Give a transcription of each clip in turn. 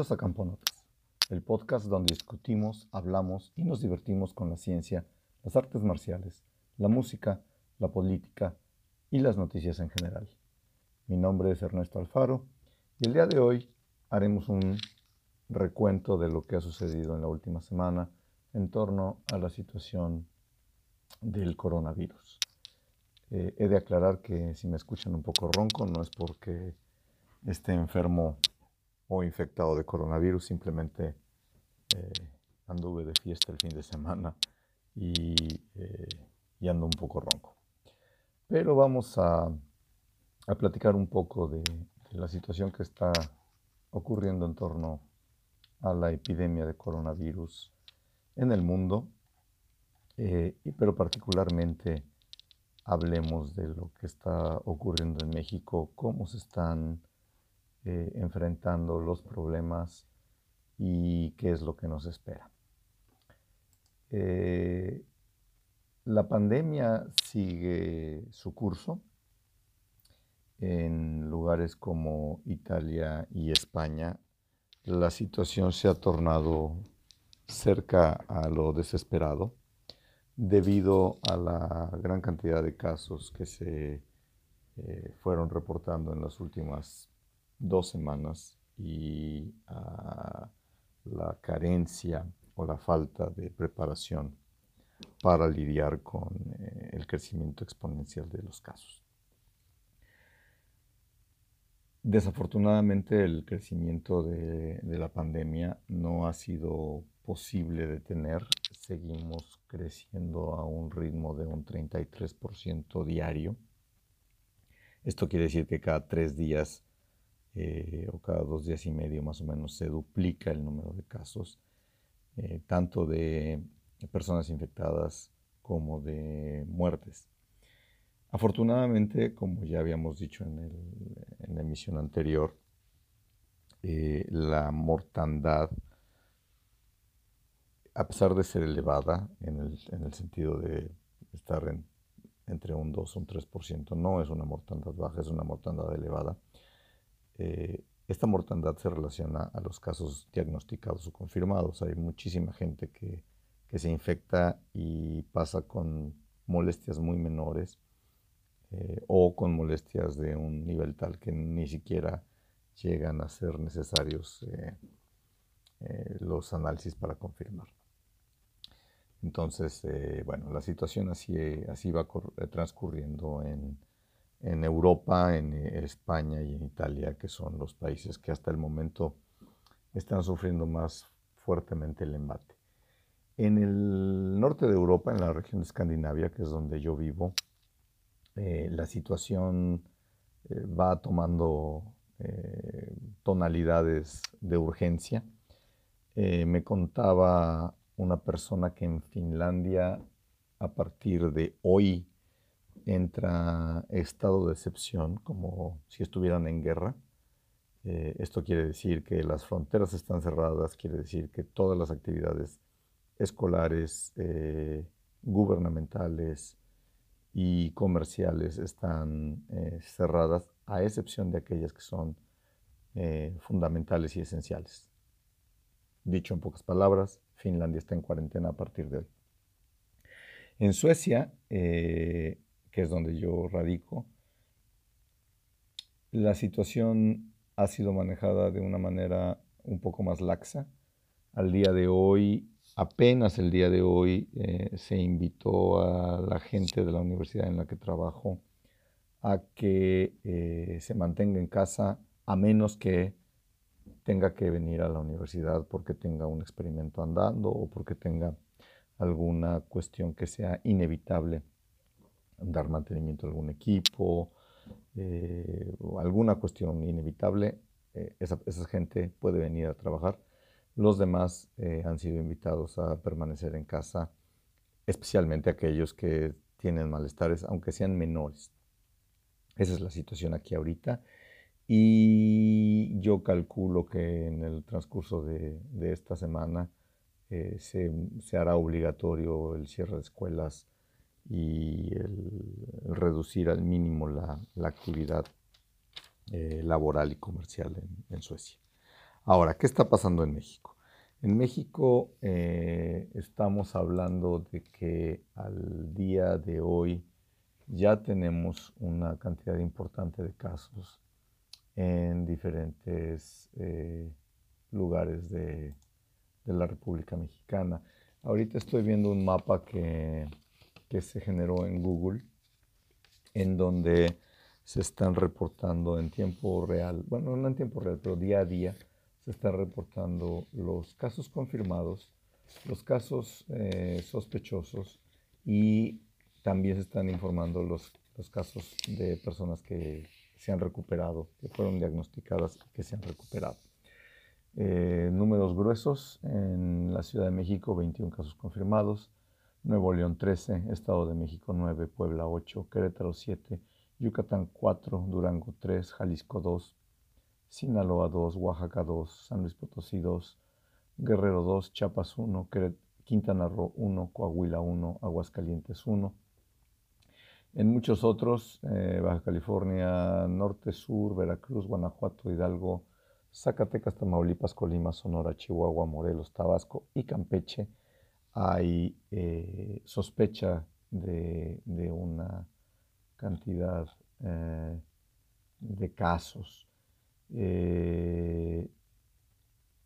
A Camponotas, el podcast donde discutimos, hablamos y nos divertimos con la ciencia, las artes marciales, la música, la política y las noticias en general. Mi nombre es Ernesto Alfaro y el día de hoy haremos un recuento de lo que ha sucedido en la última semana en torno a la situación del coronavirus. Eh, he de aclarar que si me escuchan un poco ronco no es porque esté enfermo o infectado de coronavirus, simplemente eh, anduve de fiesta el fin de semana y, eh, ando un poco ronco. Pero vamos a, platicar un poco de, la situación que está ocurriendo en torno a la epidemia de coronavirus en el mundo, eh, pero particularmente hablemos de lo que está ocurriendo en México, cómo se están eh, enfrentando los problemas y qué es lo que nos espera. Eh, la pandemia sigue su curso en lugares como Italia y España. La situación se ha tornado cerca a lo desesperado debido a la gran cantidad de casos que se eh, fueron reportando en las últimas dos semanas y a la carencia o la falta de preparación para lidiar con eh, el crecimiento exponencial de los casos. Desafortunadamente el crecimiento de, de, la pandemia no ha sido posible detener. Seguimos creciendo a un ritmo de un 33% diario. Esto quiere decir que cada tres días eh, o cada dos días y medio más o menos se duplica el número de casos, eh, tanto de personas infectadas como de muertes. Afortunadamente, como ya habíamos dicho en, la emisión anterior, eh, la mortandad, a pesar de ser elevada en el, sentido de estar entre un 2 y un 3%, no es una mortandad baja, es una mortandad elevada eh, esta mortandad se relaciona a los casos diagnosticados o confirmados. Hay muchísima gente que, se infecta y pasa con molestias muy menores eh, o con molestias de un nivel tal que ni siquiera llegan a ser necesarios eh, los análisis para confirmar. Entonces, bueno, la situación así, así va transcurriendo en, en Europa, en eh, España y en Italia, que son los países que hasta el momento están sufriendo más fuertemente el embate. En el norte de Europa, en la región de Escandinavia, que es donde yo vivo, eh, la situación eh, va tomando tonalidades de urgencia. me contaba una persona que en Finlandia, a partir de hoy, entra estado de excepción, como si estuvieran en guerra. Eh, esto quiere decir que las fronteras están cerradas, quiere decir que todas las actividades escolares, eh, gubernamentales y comerciales están eh, cerradas, a excepción de aquellas que son fundamentales y esenciales. Dicho en pocas palabras, Finlandia está en cuarentena a partir de hoy. En Suecia, que es donde yo radico, la situación ha sido manejada de una manera un poco más laxa. Al día de hoy, apenas el día de hoy, eh, se invitó a la gente de la universidad en la que trabajo a que eh, se mantenga en casa a menos que tenga que venir a la universidad porque tenga un experimento andando o porque tenga alguna cuestión que sea inevitable dar mantenimiento a algún equipo, eh, alguna cuestión inevitable, eh, esa, gente puede venir a trabajar. Los demás eh, han sido invitados a permanecer en casa, especialmente aquellos que tienen malestares, aunque sean menores. Esa es la situación aquí ahorita. Y yo calculo que en el transcurso de, esta semana se, se, hará obligatorio el cierre de escuelas y el, reducir al mínimo la, actividad eh, laboral y comercial en, Suecia. Ahora, ¿qué está pasando en México? En México eh, estamos hablando de que al día de hoy ya tenemos una cantidad importante de casos en diferentes eh, lugares de, la República Mexicana. Ahorita estoy viendo un mapa que, que se generó en Google, en donde se están reportando en tiempo real, bueno, no en tiempo real, pero día a día, se están reportando los casos confirmados, los casos eh, sospechosos y también se están informando los, los casos de personas que se han recuperado, que fueron diagnosticadas y que se han recuperado. Eh, números gruesos, en la Ciudad de México 21 casos confirmados, Nuevo León 13, Estado de México 9, Puebla 8, Querétaro 7, Yucatán 4, Durango 3, Jalisco 2, Sinaloa 2, Oaxaca 2, San Luis Potosí 2, Guerrero 2, Chiapas 1, Quintana Roo 1, Coahuila 1, Aguascalientes 1. En muchos otros, eh, Baja California, Norte, Sur, Veracruz, Guanajuato, Hidalgo, Zacatecas, Tamaulipas, Colima, Sonora, Chihuahua, Morelos, Tabasco y Campeche, hay eh, sospecha de, una cantidad eh, de casos. Eh,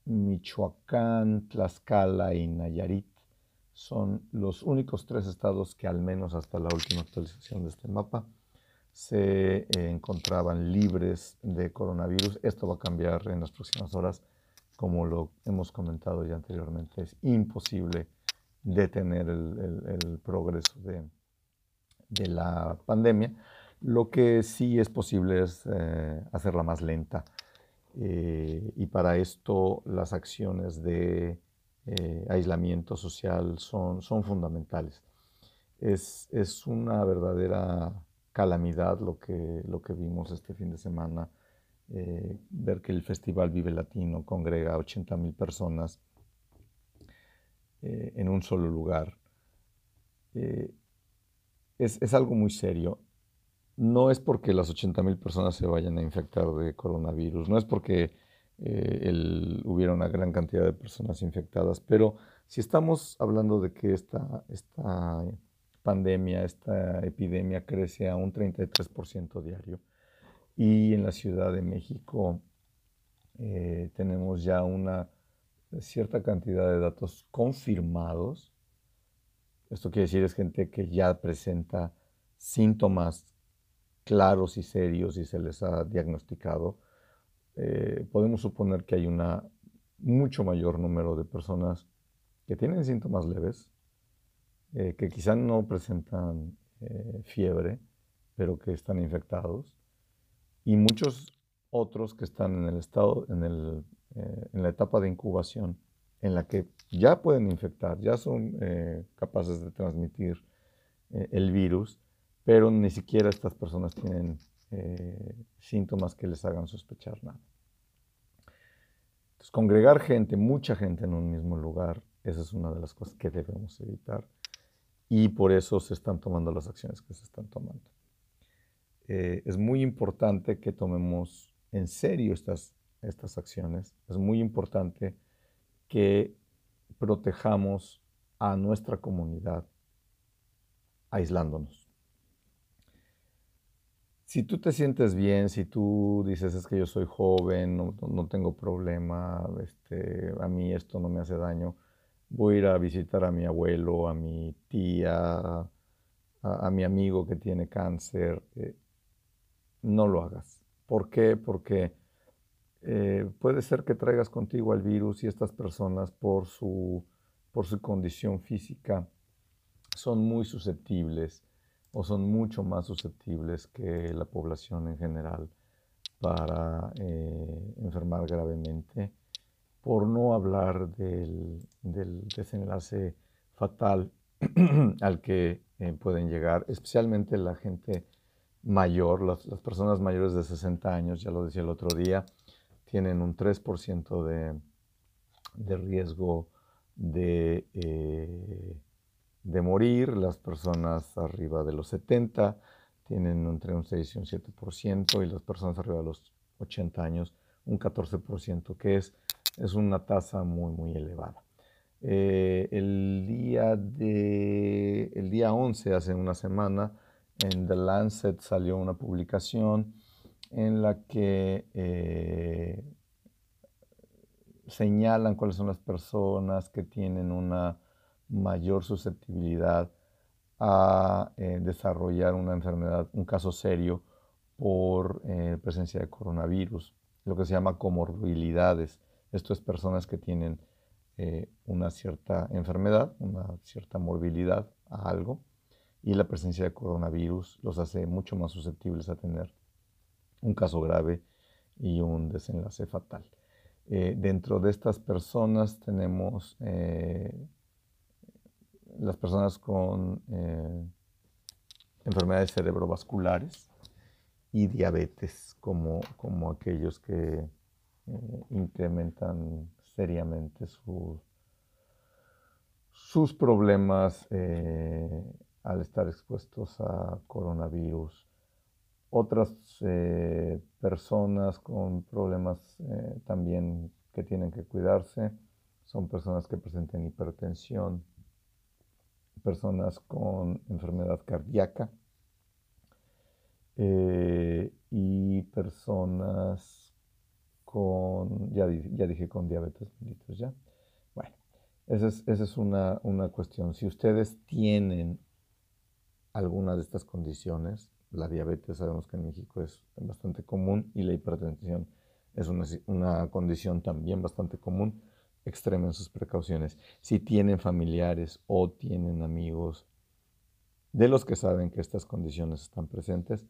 Michoacán, Tlaxcala y Nayarit son los únicos tres estados que al menos hasta la última actualización de este mapa se encontraban libres de coronavirus. Esto va a cambiar en las próximas horas, como lo hemos comentado ya anteriormente. Es imposible detener el, progreso de, la pandemia. Lo que sí es posible es eh, hacerla más lenta. Eh, y para esto las acciones de eh, aislamiento social son, fundamentales. Es, es, una verdadera calamidad lo que, lo que vimos este fin de semana. ver que el Festival Vive Latino congrega a 80 mil personas en un solo lugar. Es, es, algo muy serio no es porque las 80.000 personas se vayan a infectar de coronavirus, no es porque eh, hubiera una gran cantidad de personas infectadas, pero si estamos hablando de que esta, esta pandemia, esta epidemia crece a un 33% diario y en la Ciudad de México eh, tenemos ya una cierta cantidad de datos confirmados, esto quiere decir es gente que ya presenta síntomas claros y serios y se les ha diagnosticado, eh, podemos suponer que hay un mucho mayor número de personas que tienen síntomas leves, eh, que quizá no presentan eh, fiebre, pero que están infectados, y muchos otros que están en el estado, en, el, en la etapa de incubación, en la que ya pueden infectar, ya son capaces de transmitir el virus, pero ni siquiera estas personas tienen eh, síntomas que les hagan sospechar nada. Entonces, congregar gente, mucha gente en un mismo lugar, esa es una de las cosas que debemos evitar y por eso se están tomando las acciones que se están tomando. Eh, es muy importante que tomemos en serio estas, estas acciones, es muy importante que protejamos a nuestra comunidad aislándonos si tú te sientes bien, si tú dices es que yo soy joven, no, tengo problema, este, a mí esto no me hace daño, voy a ir a visitar a mi abuelo, a mi tía, a, mi amigo que tiene cáncer, eh, no lo hagas. ¿Por qué? Porque eh, puede ser que traigas contigo el virus y estas personas por su, por su condición física son muy susceptibles o son mucho más susceptibles que la población en general para eh, enfermar gravemente, por no hablar del, desenlace fatal al que eh, pueden llegar, especialmente la gente mayor, las, personas mayores de 60 años, ya lo decía el otro día, tienen un 3% de, de riesgo de eh, de morir, las personas arriba de los 70 tienen entre un 6 y un 7%, y las personas arriba de los 80 años un 14%, que es es una tasa muy, muy elevada. Eh, el, día de, el día 11, hace una semana, en The Lancet salió una publicación en la que eh, señalan cuáles son las personas que tienen una mayor susceptibilidad a eh, desarrollar una enfermedad, un caso serio por eh, presencia de coronavirus, lo que se llama comorbilidades. Esto es personas que tienen una cierta enfermedad, una cierta morbilidad a algo, y la presencia de coronavirus los hace mucho más susceptibles a tener un caso grave y un desenlace fatal. dentro de estas personas tenemos las personas con eh, enfermedades cerebrovasculares y diabetes como, como aquellos que eh, incrementan seriamente sus problemas eh, al estar expuestos a coronavirus. Otras personas con problemas también que tienen que cuidarse son personas que presenten hipertensión, personas con enfermedad cardíaca eh, y personas con, ya, ya, dije con diabetes mellitus, ¿ya? Bueno, esa es, esa es una, una, cuestión. Si ustedes tienen alguna de estas condiciones, la diabetes sabemos que en México es bastante común y la hipertensión es una, una condición también bastante común, extremen sus precauciones. Si tienen familiares o tienen amigos de los que saben que estas condiciones están presentes,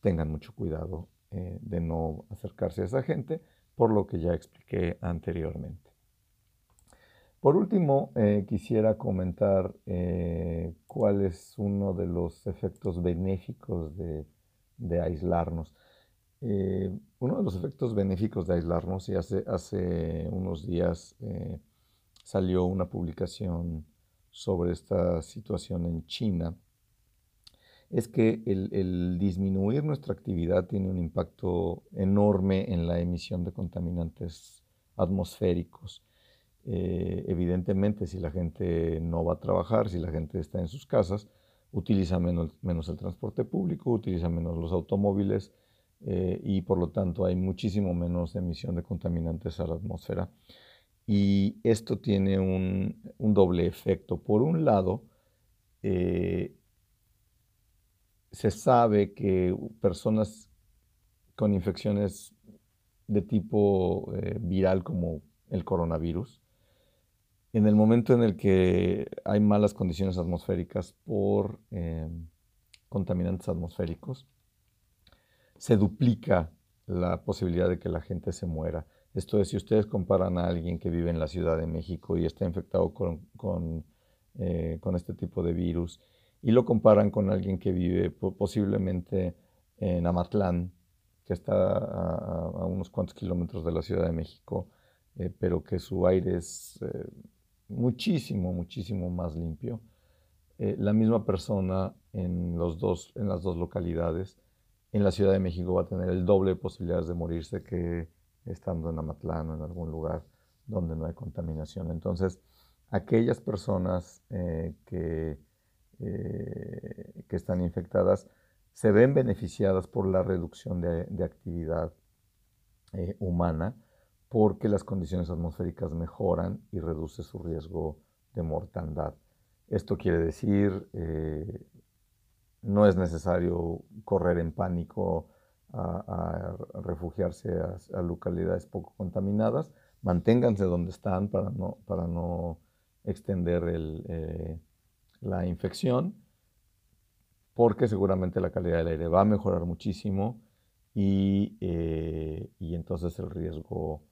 tengan mucho cuidado eh, de no acercarse a esa gente, por lo que ya expliqué anteriormente. Por último, eh, quisiera comentar eh, cuál es uno de los efectos benéficos de aislarnos. Eh, uno de los efectos benéficos de aislarnos, y hace, unos días salió una publicación sobre esta situación en China, es que el, disminuir nuestra actividad tiene un impacto enorme en la emisión de contaminantes atmosféricos. Eh, evidentemente, si la gente no va a trabajar, si la gente está en sus casas, utiliza menos, el transporte público, utiliza menos los automóviles, eh, y por lo tanto hay muchísimo menos emisión de contaminantes a la atmósfera. Y esto tiene un, doble efecto. Por un lado, eh, se sabe que personas con infecciones de tipo viral como el coronavirus, en el momento en el que hay malas condiciones atmosféricas por contaminantes atmosféricos, se duplica la posibilidad de que la gente se muera. Esto es, si ustedes comparan a alguien que vive en la Ciudad de México y está infectado con, eh, este tipo de virus y lo comparan con alguien que vive posiblemente en Amatlán, que está a, unos cuantos kilómetros de la Ciudad de México, eh, pero que su aire es eh, muchísimo, muchísimo más limpio. la misma persona en, los dos, en las dos localidades en la Ciudad de México va a tener el doble de posibilidades de morirse que estando en Amatlán o en algún lugar donde no hay contaminación. Entonces, aquellas personas eh, que, eh, que, están infectadas se ven beneficiadas por la reducción de, actividad eh, humana porque las condiciones atmosféricas mejoran y reduce su riesgo de mortandad. Esto quiere decir no es necesario correr en pánico a, refugiarse a, localidades poco contaminadas. Manténganse donde están para no, para no extender eh, la infección, porque seguramente la calidad del aire va a mejorar muchísimo y, eh, entonces el riesgo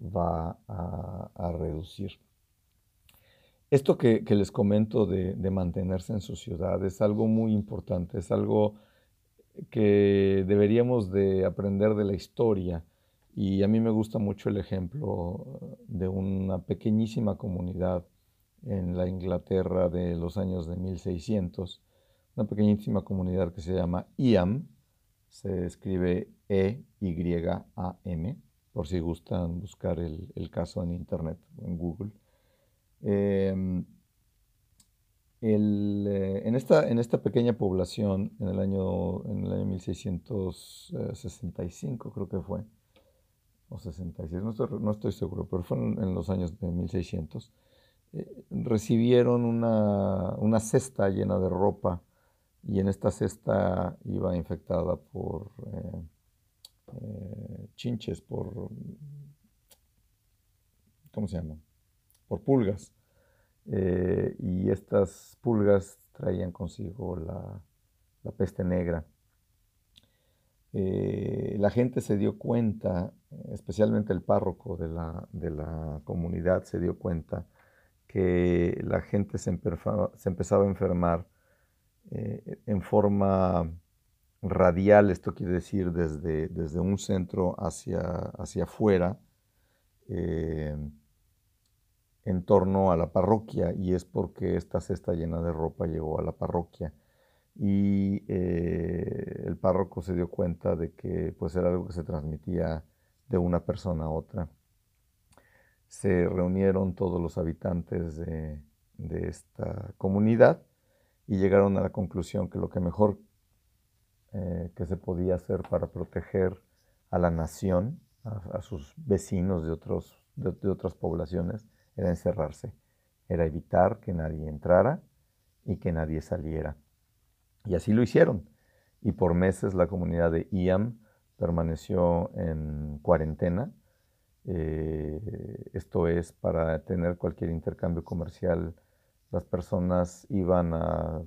va a reducir. Esto que, les comento de, mantenerse en su ciudad es algo muy importante, es algo que deberíamos de aprender de la historia. Y a mí me gusta mucho el ejemplo de una pequeñísima comunidad en la Inglaterra de los años de 1600, una pequeñísima comunidad que se llama Iam, se escribe E-Y-A-M, por si gustan buscar el, caso en internet o en Google. Em, eh, en, esta, pequeña población, en el año, en el año 1665 creo que fue, o 66, no estoy, seguro, pero fue en, los años de 1600, eh, recibieron una, una, cesta llena de ropa y en esta cesta iba infectada por eh, chinches, por, ¿cómo se llama? Por pulgas. Eh, y estas pulgas traían consigo la, peste negra. Eh, la gente se dio cuenta, especialmente el párroco de la, comunidad se dio cuenta que la gente se, empezaba a enfermar eh, en forma radial, esto quiere decir desde, desde un centro hacia, hacia afuera, en torno a la parroquia y es porque esta cesta llena de ropa llegó a la parroquia y eh, el párroco se dio cuenta de que pues era algo que se transmitía de una persona a otra. Se reunieron todos los habitantes de, esta comunidad y llegaron a la conclusión que lo que mejor eh, que se podía hacer para proteger a la nación, a, sus vecinos de, otros, de otras poblaciones, era encerrarse, era evitar que nadie entrara y que nadie saliera. Y así lo hicieron. Y por meses la comunidad de IAM permaneció en cuarentena. Eh, esto es, para tener cualquier intercambio comercial, las personas iban a,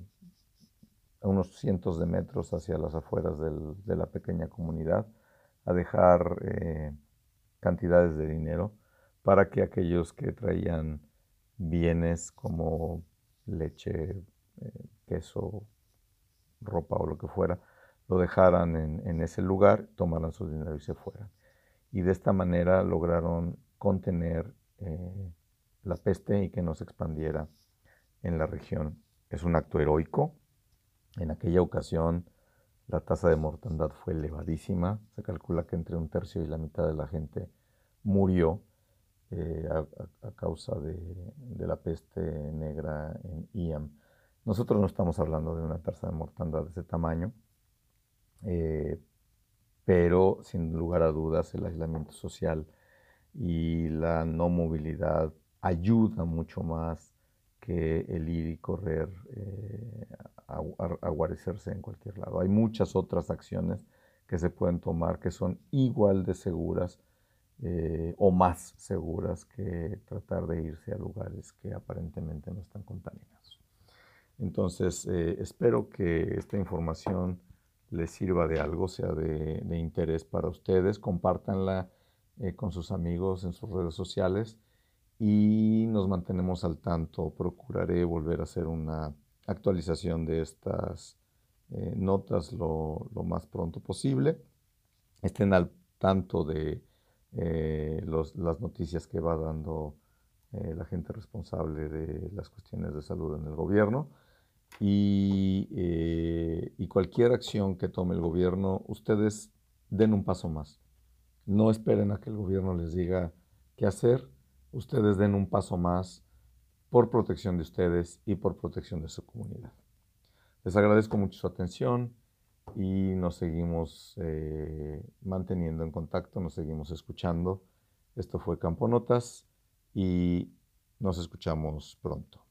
unos cientos de metros hacia las afueras de la pequeña comunidad a dejar eh, cantidades de dinero para que aquellos que traían bienes como leche, eh, queso, ropa o lo que fuera, lo dejaran en, ese lugar, tomaran su dinero y se fueran. Y de esta manera lograron contener eh, la peste y que no se expandiera en la región. Es un acto heroico. En aquella ocasión la tasa de mortandad fue elevadísima. Se calcula que entre un tercio y la mitad de la gente murió eh, a, causa de, la peste negra en IAM. Nosotros no estamos hablando de una tasa de mortandad de ese tamaño, eh, pero sin lugar a dudas el aislamiento social y la no movilidad ayuda mucho más que el ir y correr eh, a, a, guarecerse en cualquier lado. Hay muchas otras acciones que se pueden tomar que son igual de seguras eh, o más seguras que tratar de irse a lugares que aparentemente no están contaminados. Entonces, eh, espero que esta información les sirva de algo, sea de, interés para ustedes. Compártanla eh, con sus amigos en sus redes sociales y nos mantenemos al tanto. Procuraré volver a hacer una actualización de estas notas lo, lo, más pronto posible. Estén al tanto de eh, las noticias que va dando eh, la gente responsable de las cuestiones de salud en el gobierno. Eh, y, cualquier acción que tome el gobierno, ustedes den un paso más. No esperen a que el gobierno les diga qué hacer, ustedes den un paso más por protección de ustedes y por protección de su comunidad. Les agradezco mucho su atención y nos seguimos eh, manteniendo en contacto, nos seguimos escuchando. Esto fue Campo Notas y nos escuchamos pronto.